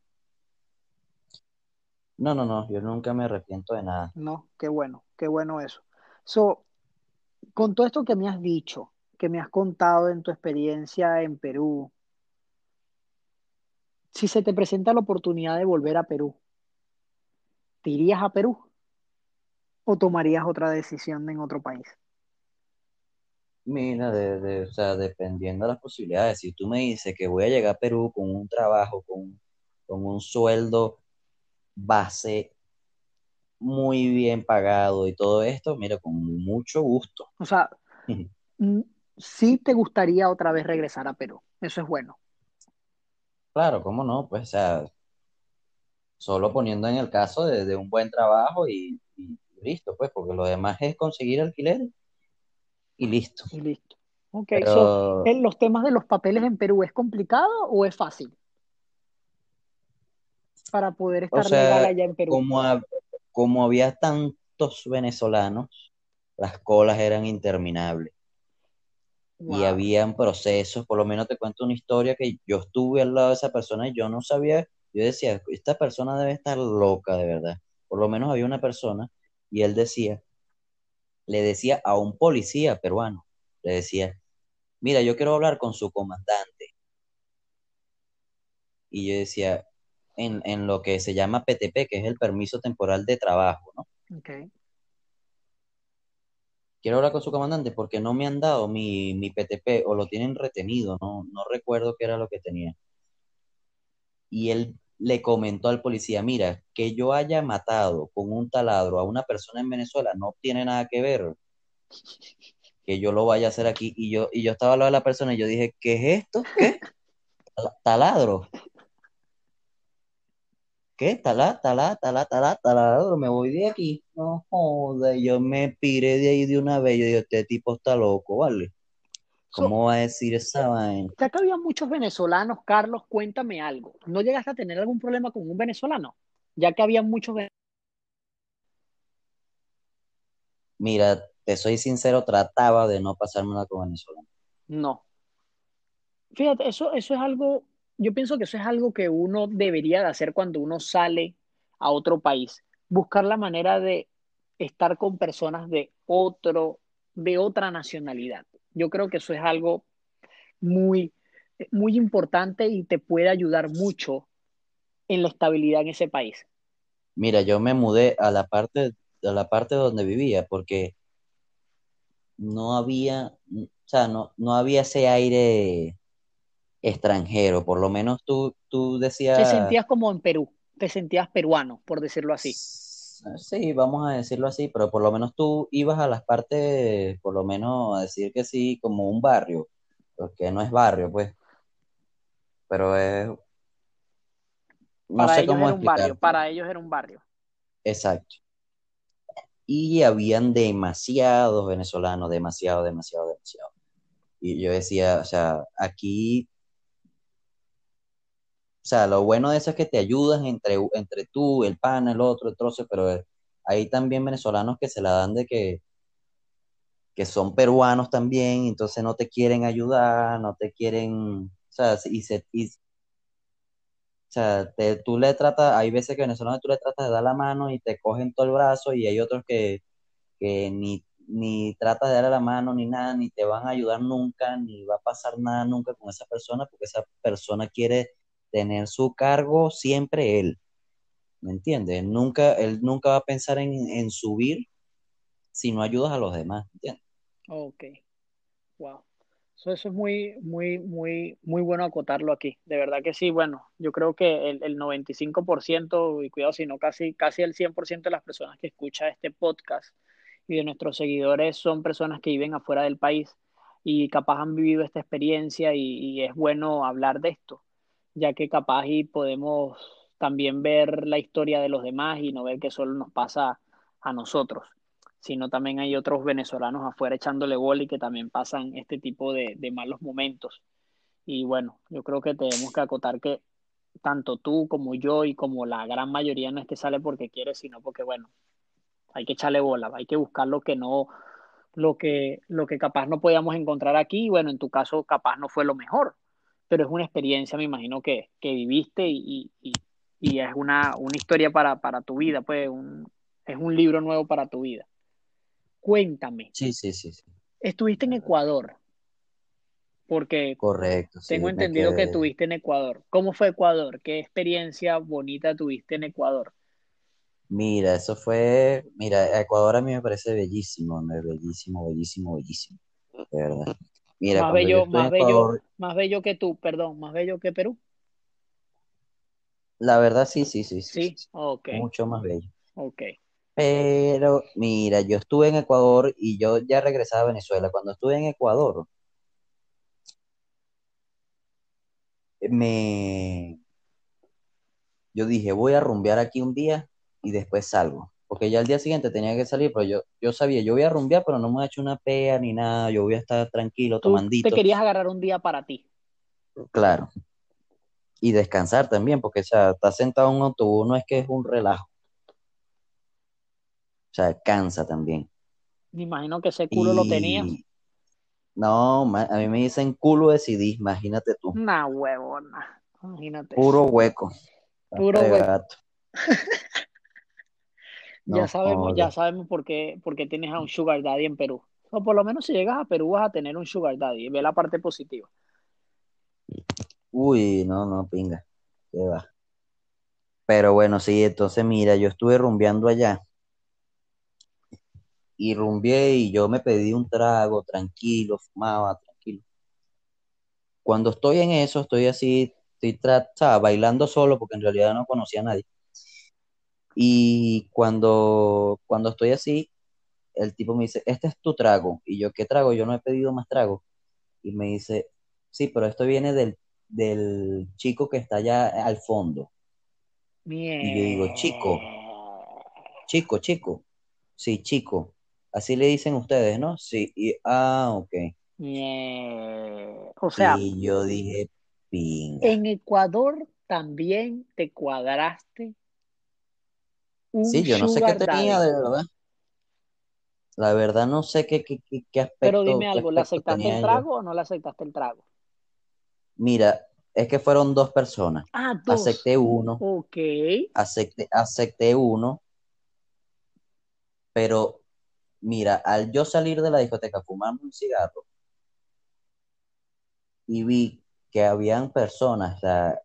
no, no, no, yo nunca me arrepiento de nada. No, qué bueno, qué bueno eso. So, con todo esto que me has dicho, que me has contado en tu experiencia en Perú, si se te presenta la oportunidad de volver a Perú, ¿te irías a Perú o tomarías otra decisión en otro país? Mira, de, de- o sea, dependiendo de las posibilidades, si tú me dices que voy a llegar a Perú con un trabajo, con, con un sueldo base muy bien pagado y todo esto, mira, con mucho gusto. O sea, mm, sí te gustaría otra vez regresar a Perú. Eso es bueno. Claro, cómo no, pues, o sea, solo poniendo en el caso de, de un buen trabajo y listo, pues, porque lo demás es conseguir alquiler y listo. Y listo. Ok, so, Pero, ¿en los temas de los papeles en Perú es complicado o es fácil para poder o estar legal sea, allá en Perú? como, como había tantos venezolanos, las colas eran interminables y Wow. habían procesos, por lo menos te cuento una historia que yo estuve al lado de esa persona y yo no sabía, yo decía, esta persona debe estar loca de verdad. Por lo menos había una persona y él decía, le decía a un policía peruano, le decía, mira, yo quiero hablar con su comandante. Y yo decía, en, en lo que se llama PTP, que es el permiso temporal de trabajo, ¿no? Ok. Quiero hablar con su comandante porque no me han dado mi, mi PTP o lo tienen retenido, no, no recuerdo qué era lo que tenía. Y él le comentó al policía, mira, que yo haya matado con un taladro a una persona en Venezuela no tiene nada que ver que yo lo vaya a hacer aquí. Y yo, y yo estaba al lado de la persona y yo dije, ¿qué es esto? ¿Qué? Tal- Taladro. ¿Qué? Talá, talá, talá, talá, taladro. Me voy de aquí. No joda. Yo me piré de ahí de una vez. Yo digo, este tipo está loco, ¿vale? So, ¿Cómo va a decir esa vaina? ya que había muchos venezolanos, Carlos, cuéntame algo. ¿No llegaste a tener algún problema con un venezolano? Ya que había muchos venezolanos. Mira, te soy sincero, trataba de no pasarme una con Venezuela. No. Fíjate, eso, eso es algo, yo pienso que eso es algo que uno debería de hacer cuando uno sale a otro país. Buscar la manera de estar con personas de otro, de otra nacionalidad. Yo creo que eso es algo muy, muy importante y te puede ayudar mucho en la estabilidad en ese país. Mira, yo me mudé a la parte, a la parte donde vivía porque no había, o sea, no, no había ese aire extranjero. Por lo menos tú, tú Te decías, sentías como en Perú, te sentías peruano, por decirlo así. Sí, vamos a decirlo así, pero por lo menos tú ibas a las partes, por lo menos a decir que sí, como un barrio, porque no es barrio, pues, pero es, no Para sé ellos cómo era un barrio, para ellos era un barrio. Exacto. Y habían demasiados venezolanos, demasiado, demasiado, demasiado. Y yo decía, o sea, aquí, o sea, lo bueno de eso es que te ayudan entre, entre tú, el pana, el otro, el trozo, pero eh, hay también venezolanos que se la dan de que, que son peruanos también, entonces no te quieren ayudar, no te quieren, O sea, y se, y, o sea, te, tú le tratas, hay veces que venezolanos tú le tratas de dar la mano y te cogen todo el brazo y hay otros que, que ni, ni tratas de darle la mano ni nada, ni te van a ayudar nunca, ni va a pasar nada nunca con esa persona porque esa persona quiere tener su cargo siempre él. ¿Me entiendes? Nunca, él nunca va a pensar en, subir si no ayudas a los demás, ¿entiendes? Ok, wow. eso es muy, muy, muy, muy bueno acotarlo aquí. De verdad que sí, bueno, yo creo que el, el 95%, y cuidado si no casi, casi el 100% de las personas que escuchan este podcast y de nuestros seguidores son personas que viven afuera del país y capaz han vivido esta experiencia y es bueno hablar de esto, ya que capaz y podemos también ver la historia de los demás y no ver que solo nos pasa a nosotros sino también hay otros venezolanos afuera echándole bola y que también pasan este tipo de, de malos momentos. Y bueno, yo creo que tenemos que acotar que tanto tú como yo y como la gran mayoría no es que sale porque quiere, sino porque, bueno, hay que echarle bola, hay que buscar lo que no, lo que, lo que capaz no podíamos encontrar aquí, y bueno, en tu caso capaz no fue lo mejor, pero es una experiencia, me imagino, que, que viviste y, y, y es una, una historia para, para tu vida, pues un, es un libro nuevo para tu vida. Cuéntame. Sí, sí, sí, sí. Estuviste en Ecuador. Porque Correcto. tengo entendido que estuviste en Ecuador. ¿Cómo fue Ecuador? ¿Qué experiencia bonita tuviste en Ecuador? Mira, eso fue, mira, Ecuador a mí me parece bellísimo, bellísimo, bellísimo, bellísimo, de verdad. Mira, Más bello, más bello, Ecuador, más bello que tú, perdón, más bello que Perú. la verdad sí, sí, sí, sí, sí, Sí, sí, ok, mucho más bello. ok. Pero mira, yo estuve en Ecuador y yo ya regresaba a Venezuela. Cuando estuve en Ecuador, me, yo dije, voy a rumbear aquí un día y después salgo. Porque ya el día siguiente tenía que salir, pero yo, yo sabía, yo voy a rumbear, pero no me voy a echar una pea ni nada, yo voy a estar tranquilo, Tú te querías agarrar un día para ti. claro. Y descansar también, porque o sea, estar sentado en un autobús no es que es un relajo, o sea, cansa también. Me imagino que ese culo lo tenías. No, a mí me dicen culo de CD, imagínate tú, Una huevona. Imagínate. puro hueco, Puro hueco. gato. Ya No sabemos, ya sabemos por qué, por qué tienes a un sugar daddy en Perú. O por lo menos si llegas a Perú vas a tener un sugar daddy. Ve la parte positiva. Uy, no, no, pinga, qué va. Pero bueno, sí, entonces mira, yo estuve rumbeando allá y rumbeé y yo me pedí un trago, tranquilo, fumaba, tranquilo. Cuando estoy en eso, estoy así, estoy tra- bailando solo porque en realidad no conocía a nadie. Y cuando, cuando estoy así, el tipo me dice, este es tu trago. Y yo, ¿qué trago? Yo no he pedido más trago. Y me dice, sí, pero esto viene del, del chico que está allá al fondo. Y yo digo, chico, chico, chico. Sí, chico. Así le dicen ustedes, ¿no? Sí. Y, ah, ok. O sea, Y yo dije, pinga. en Ecuador también te cuadraste un Sí, yo no sé qué tenía daddy. de verdad. La verdad no sé qué, qué, qué, qué Pero aspecto, dime algo, ¿le aspecto aceptaste el yo. trago o no le aceptaste el trago? Mira, es que fueron dos personas. Ah, dos. Acepté uno, Ok. acepté, acepté uno, pero mira, al yo salir de la discoteca fumando un cigarro y vi que habían personas, o sea,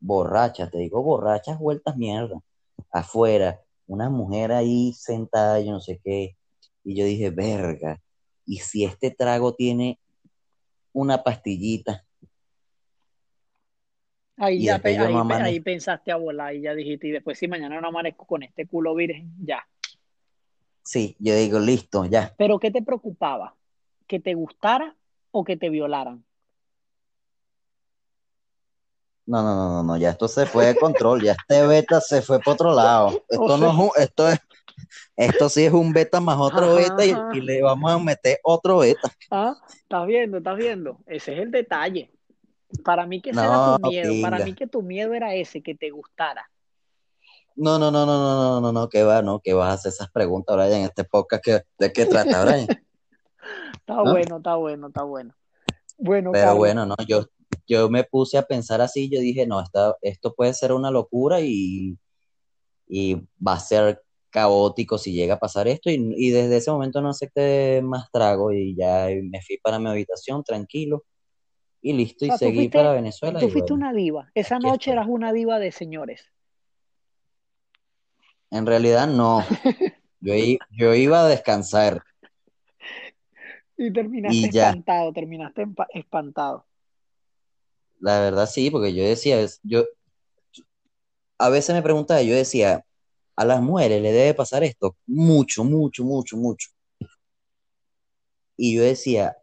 borrachas, te digo borrachas, vueltas mierda, afuera, una mujer ahí sentada, yo no sé qué, y yo dije, verga, y si este trago tiene una pastillita Ahí ya pe- ahí, pe- ahí pensaste a volar y ya dijiste, y después si mañana no amanezco con este culo virgen, ya. sí, yo digo, listo, ya. Pero ¿qué te preocupaba? ¿Que te gustara o que te violaran? No, no, no, no, no, ya esto se fue de control, ya este beta se fue para otro lado. O Esto no sea, es un, esto es, esto sí es un beta más otro beta y, le vamos a meter otro beta. ah, estás viendo, estás viendo. Ese es el detalle. Para mí que ese era tu miedo, para mí que tu miedo era ese, que te gustara. No, no, no, no, no, no, no, no, que va, no, que vas a hacer esas preguntas, Brian, en este podcast que, ¿de qué trata, Brian? Está ¿No? bueno, está bueno, está bueno. Bueno, Pero Carlos, bueno, no, yo, yo me puse a pensar así, yo dije, no, esta- esto puede ser una locura y, y va a ser caótico si llega a pasar esto. Y, y desde ese momento no acepté más trago y ya me fui para mi habitación tranquilo y listo o y sea, seguí para Venezuela tú fuiste bueno, una diva. Esa noche estoy. eras una diva de señores. En realidad no, yo, iba a descansar Y terminaste y espantado, terminaste espantado. La verdad sí, porque yo decía, yo a veces me preguntaba, yo decía, a las mujeres le debe pasar esto mucho, mucho, mucho, mucho. Y yo decía,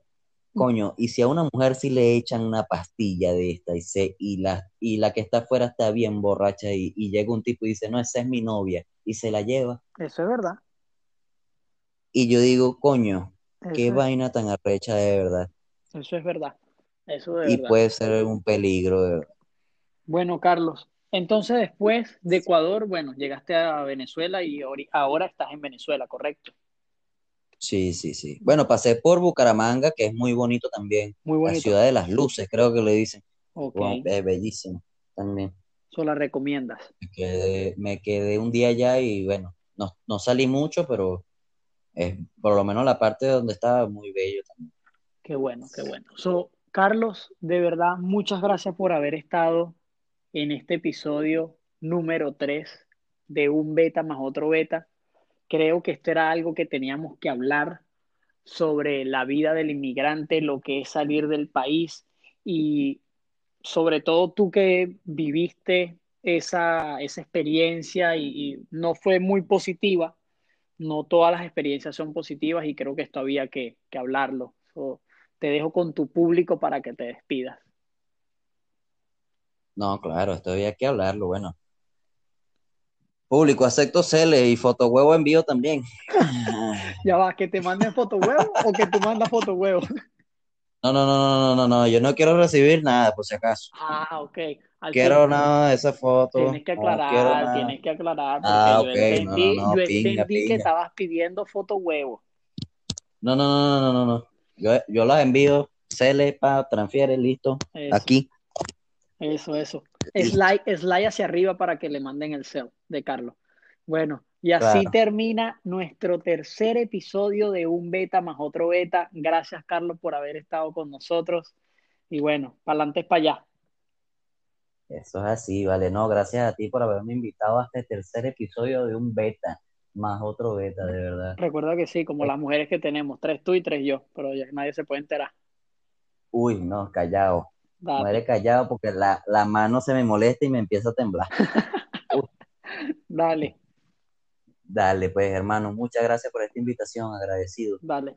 coño, y si a una mujer sí le echan una pastilla de esta y, se, y, la, y la que está afuera está bien borracha y, y llega un tipo y dice, no, esa es mi novia y se la lleva. Eso es verdad. Y yo digo, coño, qué es, vaina tan arrecha de verdad. eso es verdad. Eso de Y verdad. puede ser un peligro. de. Bueno, Carlos, entonces después de Ecuador, bueno, llegaste a Venezuela y ahora estás en Venezuela, ¿correcto? Sí, sí, sí. Bueno, pasé por Bucaramanga, que es muy bonito también. Muy La bonito. ciudad de las luces, creo que le dicen. Ok, Bueno, es bellísimo también. eso la recomiendas. Me quedé, me quedé un día allá y bueno, no, no salí mucho, pero es, por lo menos la parte donde estaba muy bello también. Qué bueno, qué bueno. So, Carlos, de verdad, muchas gracias por haber estado en este episodio número 3 de un beta más otro beta. Creo que esto era algo que teníamos que hablar sobre la vida del inmigrante, lo que es salir del país y sobre todo tú que viviste esa, esa experiencia y, no fue muy positiva, no todas las experiencias son positivas y creo que esto había que, que hablarlo. Te dejo con tu público para que te despidas. No, claro, esto había que hablarlo, bueno. Público, acepto cele y fotohuevo envío también. Ya va, que te manden foto huevo o que tú mandas foto huevo. No, no, no, no, no, no, no, yo no quiero recibir nada, por si acaso. Ah, ok. Al Quiero fin, nada de esa foto. tienes que aclarar, tienes que aclarar, porque Ah, yo ok, no, entendí, no, no, yo pinga, entendí que estabas pidiendo foto huevo. No, no, no, no, no, no, no. Yo, yo las envío, cele, pa, transfiere, listo. Eso, Aquí, eso, eso. Slide, slide hacia arriba para que le manden el cel de Carlos. Bueno, y así Claro. termina nuestro tercer episodio de un beta más otro beta. Gracias, Carlos, por haber estado con nosotros. Y bueno, para adelante es para allá. Eso es así, vale. No, gracias a ti por haberme invitado a este tercer episodio de un beta, más otro beta, de verdad. Recuerda que sí, como las mujeres que tenemos, tres tú y tres yo, pero ya nadie se puede enterar. Uy, no, callado. Date. Muere callado porque la, la mano se me molesta y me empieza a temblar. Dale, dale, pues, hermano, muchas gracias por esta invitación, agradecido. dale.